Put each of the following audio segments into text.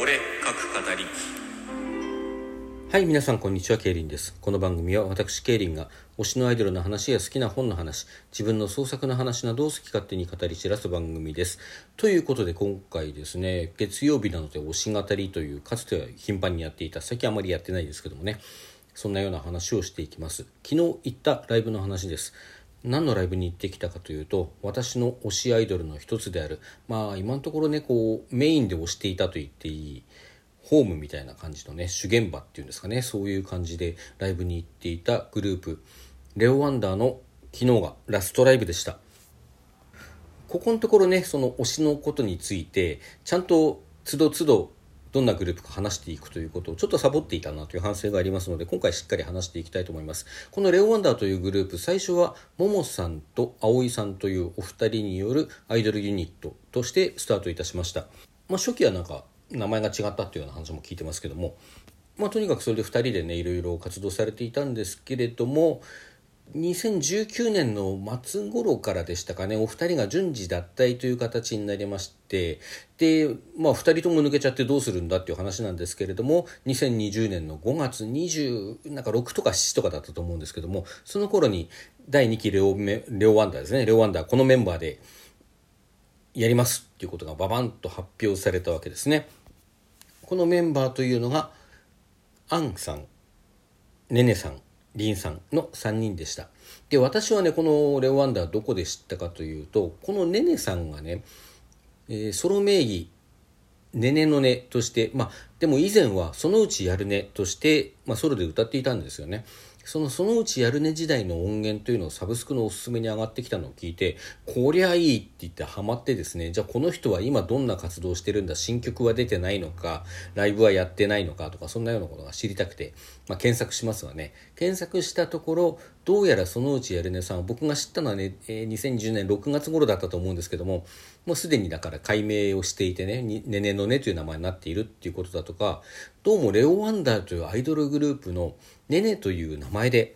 俺各語りはい、皆さんこんにちは、ケイリンです。この番組は私、ケイリンが推しのアイドルの話や好きな本の話、自分の創作の話などを好き勝手に語り散らす番組です。ということで今回ですね、月曜日なので推し語りという、かつては頻繁にやっていた、最近あまりやってないですけどもね、そんなような話をしていきます。昨日行ったライブの話です。何のライブに行ってきたかというと私の推しアイドルの一つであるまあ今のところねこうメインで推していたと言っていいホームみたいな感じのね主現場っていうんですかねそういう感じでライブに行っていたグループレオワンダーの昨日がラストライブでした。ここのところねその推しのことについてちゃんとつどつどどんなグループか話していくということをちょっとサボっていたなという反省がありますので今回しっかり話していきたいと思います。このレオワンダーというグループ最初はももさんと葵さんというお二人によるアイドルユニットとしてスタートいたしました、まあ、初期はなんか名前が違ったっていうような話も聞いてますけどもまあ、とにかくそれで2人でねいろいろ活動されていたんですけれども2019年の末頃からでしたかね。お二人が順次脱退という形になりまして。で、まあ、2人とも抜けちゃってどうするんだっていう話なんですけれども2020年の5月20なんか6とか7とかだったと思うんですけどもその頃に第2期レオメレオワンダーですね。レオワンダーこのメンバーでやりますっていうことがババンと発表されたわけですね。このメンバーというのがアンさんねねさん。リンさんの3人でした。で私はねこのレオワンダーどこで知ったかというとこのねねさんがね、えー、ソロ名義ねねのねとしてまあでも以前はそのうちやるねとして、まあ、ソロで歌っていたんですよね。そのそのうちやるね時代の音源というのをサブスクのおすすめに上がってきたのを聞いてこりゃいいって言ってハマってですねじゃあこの人は今どんな活動してるんだ新曲は出てないのかライブはやってないのかとかそんなようなことが知りたくて、まあ、検索しますわね。検索したところどうやらそのうちやるねさん僕が知ったのはね、えー、2010年6月頃だったと思うんですけどももうすでにだから解明をしていてねねねのねという名前になっているっていうことだとかどうもレオワンダーというアイドルグループのねねという名前で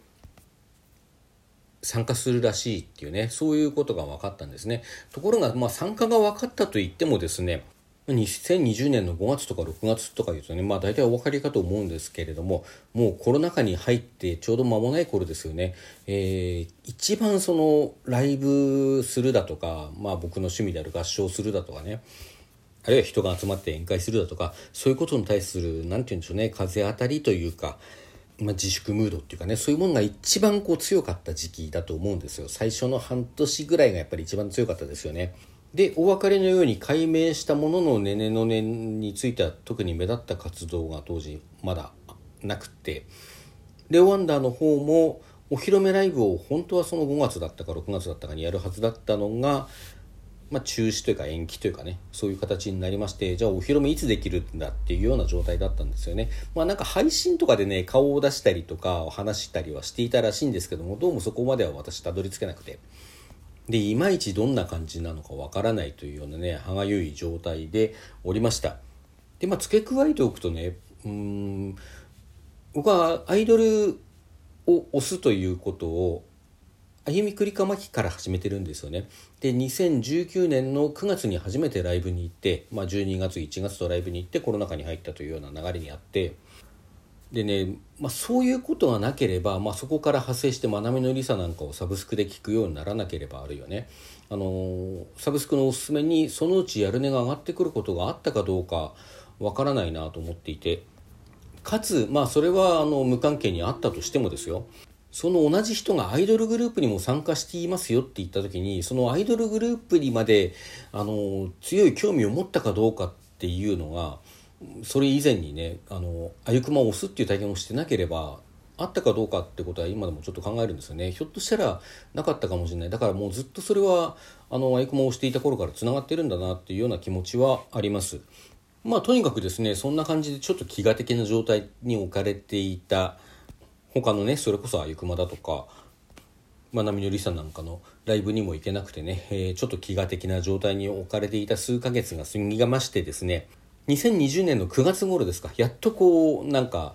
参加するらしいっていうねそういうことが分かったんですね。ところが、まあ、参加が分かったと言ってもですね2020年の5月とか6月とかいうとねまあ大体お分かりかと思うんですけれどももうコロナ禍に入ってちょうど間もない頃ですよね、えー、一番そのライブするだとかまあ僕の趣味である合唱するだとかねあるいは人が集まって宴会するだとかそういうことに対する何て言うんでしょうね風当たりというかまあ、自粛ムードっていうかねそういうものが一番こう強かった時期だと思うんですよ。最初の半年ぐらいがやっぱり一番強かったですよね。でお別れのように解明したもののねねのねについては特に目立った活動が当時まだなくてレオワンダーの方もお披露目ライブを本当はその5月だったか6月だったかにやるはずだったのがまあ、中止というか延期というかねそういう形になりましてじゃあお披露目いつできるんだっていうような状態だったんですよね。まあなんか配信とかでね顔を出したりとか話したりはしていたらしいんですけどもどうもそこまでは私たどり着けなくて。でいまいちどんな感じなのかわからないというようなね歯がゆい状態でおりました。でまあ付け加えておくとねうん僕はアイドルを推すということを歩みくりかまきから始めてるんですよね。で2019年の9月に初めてライブに行って、まあ、12月1月とライブに行ってコロナ禍に入ったというような流れにあってでね、まあ、そういうことがなければ、まあ、そこから派生してまなみのりさなんかをサブスクで聞くようにならなければあるよね。あのサブスクのおすすめにそのうちやる値が上がってくることがあったかどうかわからないなと思っていてかつまあそれはあの無関係にあったとしてもですよその同じ人がアイドルグループにも参加していますよって言った時にそのアイドルグループにまであの強い興味を持ったかどうかっていうのがそれ以前にねあのあゆくまを押すっていう体験をしてなければあったかどうかってことは今でもちょっと考えるんですよね。ひょっとしたらなかったかもしれない。だからもうずっとそれはあのあゆくまを押していた頃からつながってるんだなっていうような気持ちはあります。まあとにかくですねそんな感じでちょっと飢餓的な状態に置かれていた他のねそれこそあゆくまだとかまなみのりさんなんかのライブにも行けなくてね、えー、ちょっと飢餓的な状態に置かれていた数ヶ月が過ぎがましてですね2020年の9月頃ですかやっとこうなんか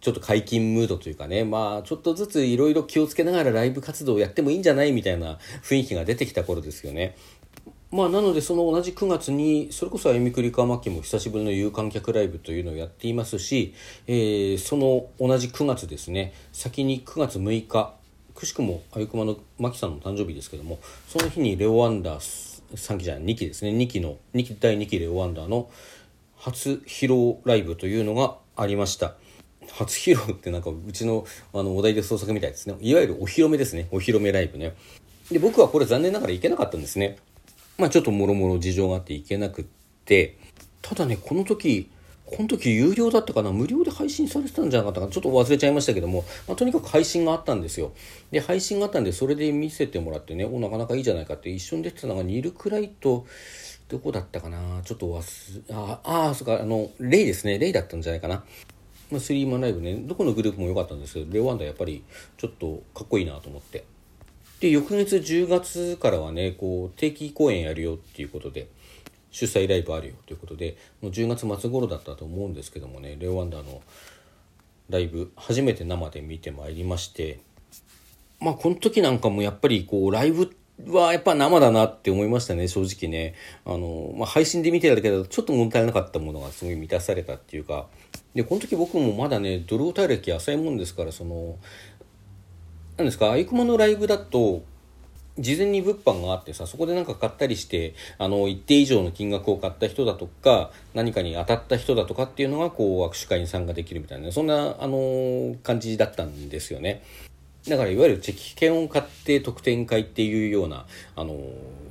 ちょっと解禁ムードというかねまあちょっとずついろいろ気をつけながらライブ活動をやってもいいんじゃないみたいな雰囲気が出てきた頃ですよね。まあなのでその同じ9月にそれこそあゆみくりかまきも久しぶりの有観客ライブというのをやっていますし、えー、その同じ9月ですね先に9月6日くしくもあゆくまのまきさんの誕生日ですけどもその日にレオ・ワンダー3期じゃない2期ですね2期の2期第2期レオ・ワンダーの初披露ライブというのがありました。初披露ってなんかうちのあのお題で創作みたいですね。いわゆるお披露目ですね。お披露目ライブね。で僕はこれ残念ながら行けなかったんですね。まあちょっともろもろ事情があって行けなくってただねこの時この時有料だったかな無料で配信されてたんじゃなかったかなちょっと忘れちゃいましたけども、まあ、とにかく配信があったんですよ。で配信があったんでそれで見せてもらってねおなかなかいいじゃないかって一緒に出てたのがニルクライとどこだったかなちょっと忘れああそっかあのレイですねレイだったんじゃないかな。まあ、スリーマンライブねどこのグループも良かったんですけどレオワンダやっぱりちょっとかっこいいなと思って。で翌月10月からはねこう定期公演やるよっていうことで主催ライブあるよということでもう10月末頃だったと思うんですけどもねレオワンダーのライブ初めて生で見てまいりましてまあこの時なんかもやっぱりこうライブはやっぱ生だなって思いましたね、正直ね。あの、まあ、配信で見てただけだとちょっと物足りなかったものがすごい満たされたっていうか、で、この時僕もまだね、ドルオタ歴浅いもんですから、その、何ですか、アイクマのライブだと、事前に物販があってさ、そこでなんか買ったりして、あの、一定以上の金額を買った人だとか、何かに当たった人だとかっていうのが、こう、握手会に参加できるみたいな、そんな、あの、感じだったんですよね。だからいわゆるチェキ券を買って特典会っていうようなあの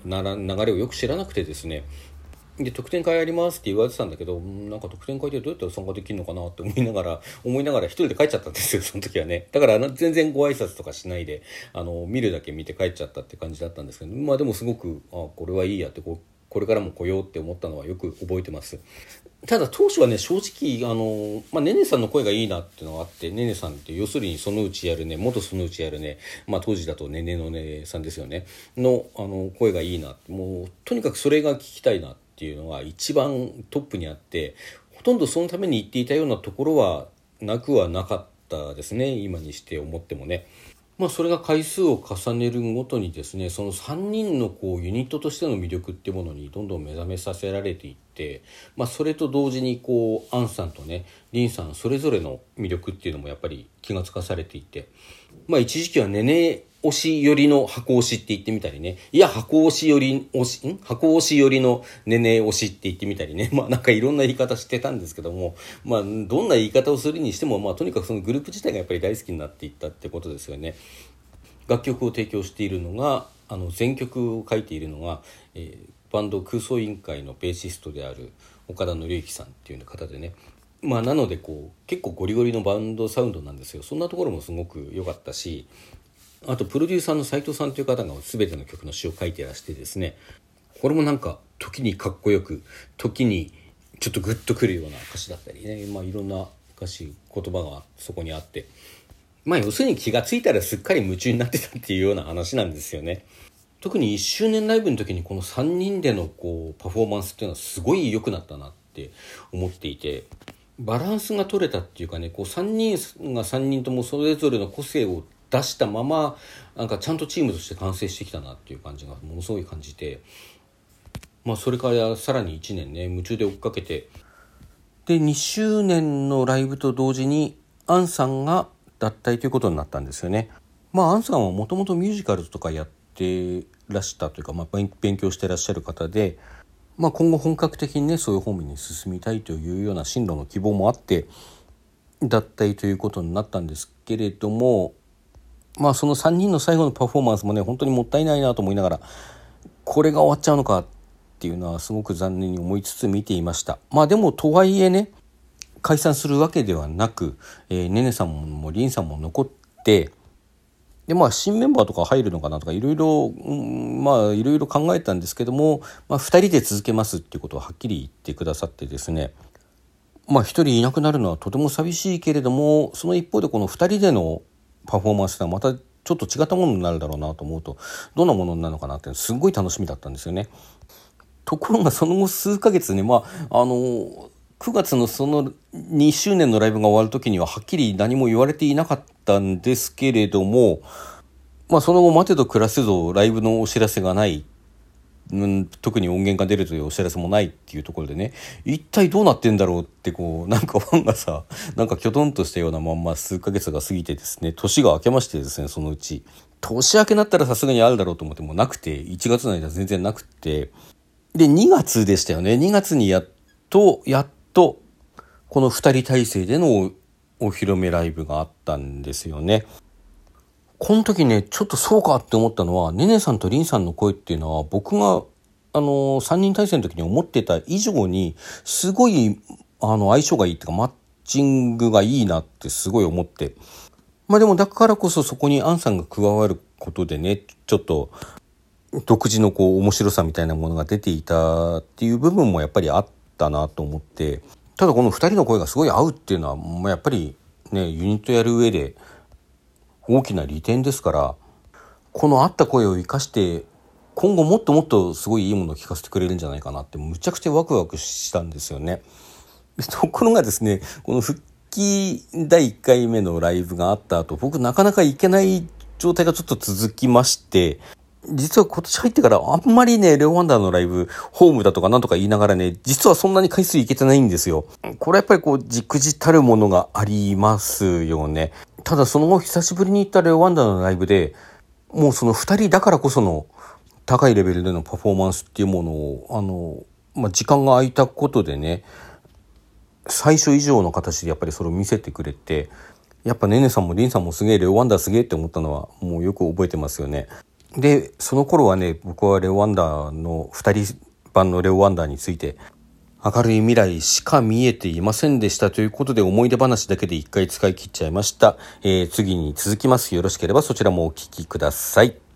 流れをよく知らなくてですねで特典会やりますって言われてたんだけどなんか特典会ってどうやったら参加できるのかなって思いながら 思いながら一人で帰っちゃったんですよその時はね。だから全然ご挨拶とかしないであの見るだけ見て帰っちゃったって感じだったんですけどまあでもすごくあこれはいいやってここれからも来ようって思ったのはよく覚えてます。ただ当初はね正直あの、まあ、ねねさんの声がいいなっていうのがあってねねさんって要するにそのうちやるね元そのうちやるね、まあ、当時だとねねのねさんですよね。のあの声がいいなもうとにかくそれが聞きたいなっていうのが一番トップにあってほとんどそのために言っていたようなところはなくはなかったですね今にして思ってもね。まあ、それが回数を重ねるごとにですねその3人のこうユニットとしての魅力っていうものにどんどん目覚めさせられていって、まあ、それと同時にこうアンさんとねリンさんそれぞれの魅力っていうのもやっぱり気が付かされていて、まあ、一時期はねね推し寄りの箱推しって言ってみたりね。いや、箱推し寄り、推し、ん？箱推し寄りのねね推しって言ってみたりね。まあなんかいろんな言い方してたんですけども、まあどんな言い方をするにしても、まあとにかくそのグループ自体がやっぱり大好きになっていったってことですよね。楽曲を提供しているのが、あの全曲を書いているのが、えー、バンド空想委員会のベーシストである岡田紀之さんっていう方でね。まあなのでこう結構ゴリゴリのバンドサウンドなんですよ。そんなところもすごく良かったし、あとプロデューサーの斉藤さんという方が全ての曲の詩を書いてらしてですねこれもなんか時にかっこよく時にちょっとグッとくるような歌詞だったりね、まあ、いろんな歌詞言葉がそこにあってまあ要するに気が付いたらすっかり夢中になってたっていうような話なんですよね。特に1周年ライブの時にこの3人でのこうパフォーマンスっていうのはすごい良くなったなって思っていてバランスが取れたっていうかねこう3人が3人ともそれぞれの個性を出したままなんかちゃんとチームとして完成してきたなっていう感じがものすごい感じて、まあ、それからさらに1年ね夢中で追っかけてで2周年のライブと同時にアンさんが脱退ということになったんですよね。まあ、アンさんはもともとミュージカルとかやってらしたというか、まあ、勉強してらっしゃる方で、まあ、今後本格的にねそういう方面に進みたいというような進路の希望もあって脱退ということになったんですけれどもまあその3人の最後のパフォーマンスもね本当にもったいないなと思いながらこれが終わっちゃうのかっていうのはすごく残念に思いつつ見ていました。まあでもとはいえね解散するわけではなく、えー、ねねさんもりんさんも残ってでまあ新メンバーとか入るのかなとかいろいろ、まあいろいろ考えたんですけども、まあ、2人で続けますっていうことをはっきり言ってくださってですねまあ1人いなくなるのはとても寂しいけれどもその一方でこの2人でのパフォーマンスがまたちょっと違ったものになるだろうなと思うとどんなものになるのかなってすごい楽しみだったんですよね。ところがその後数ヶ月にまああの9月のその2周年のライブが終わる時にははっきり何も言われていなかったんですけれども、まあ、その後待てど暮らせどライブのお知らせがないうん、特に音源が出るというお知らせもないっていうところでね。一体どうなってんだろうってこうなんかファンがさなんかきょとんとしたようなまんま数ヶ月が過ぎてですね。年が明けましてですねそのうち。年明けになったらさすがにあるだろうと思ってもなくて1月の間全然なくて。で2月でしたよね。2月にやっとやっとこの2人体制でのお披露目ライブがあったんですよね。この時ね、ちょっとそうかって思ったのは、ねねさんとりんさんの声っていうのは、僕が、あの、3人体制の時に思ってた以上に、すごい、あの、相性がいいっていうか、マッチングがいいなってすごい思って。まあでも、だからこそそこにアンさんが加わることでね、ちょっと、独自のこう、面白さみたいなものが出ていたっていう部分もやっぱりあったなと思って、ただこの2人の声がすごい合うっていうのは、まあ、やっぱりね、ユニットやる上で、大きな利点ですからこの合った声を生かして今後もっともっとすごいいいものを聞かせてくれるんじゃないかなってむちゃくちゃワクワクしたんですよね。ところがですねこの復帰第1回目のライブがあった後僕なかなか行けない状態がちょっと続きまして実は今年入ってからあんまりね、レオワンダーのライブ、ホームだとかなんとか言いながらね、実はそんなに回数いけてないんですよ。これやっぱりこう、じくじたるものがありますよね。ただその後久しぶりに行ったレオワンダのライブでもうその2人だからこその高いレベルでのパフォーマンスっていうものをあの、まあ、時間が空いたことでね最初以上の形でやっぱりそれを見せてくれてやっぱねねさんもりんさんもすげえレオワンダーすげえって思ったのはもうよく覚えてますよね。でその頃はね僕はレオワンダーの2人版のレオワンダーについて明るい未来しか見えていませんでしたということで思い出話だけで一回使い切っちゃいました。えー、次に続きます。よろしければそちらもお聞きください。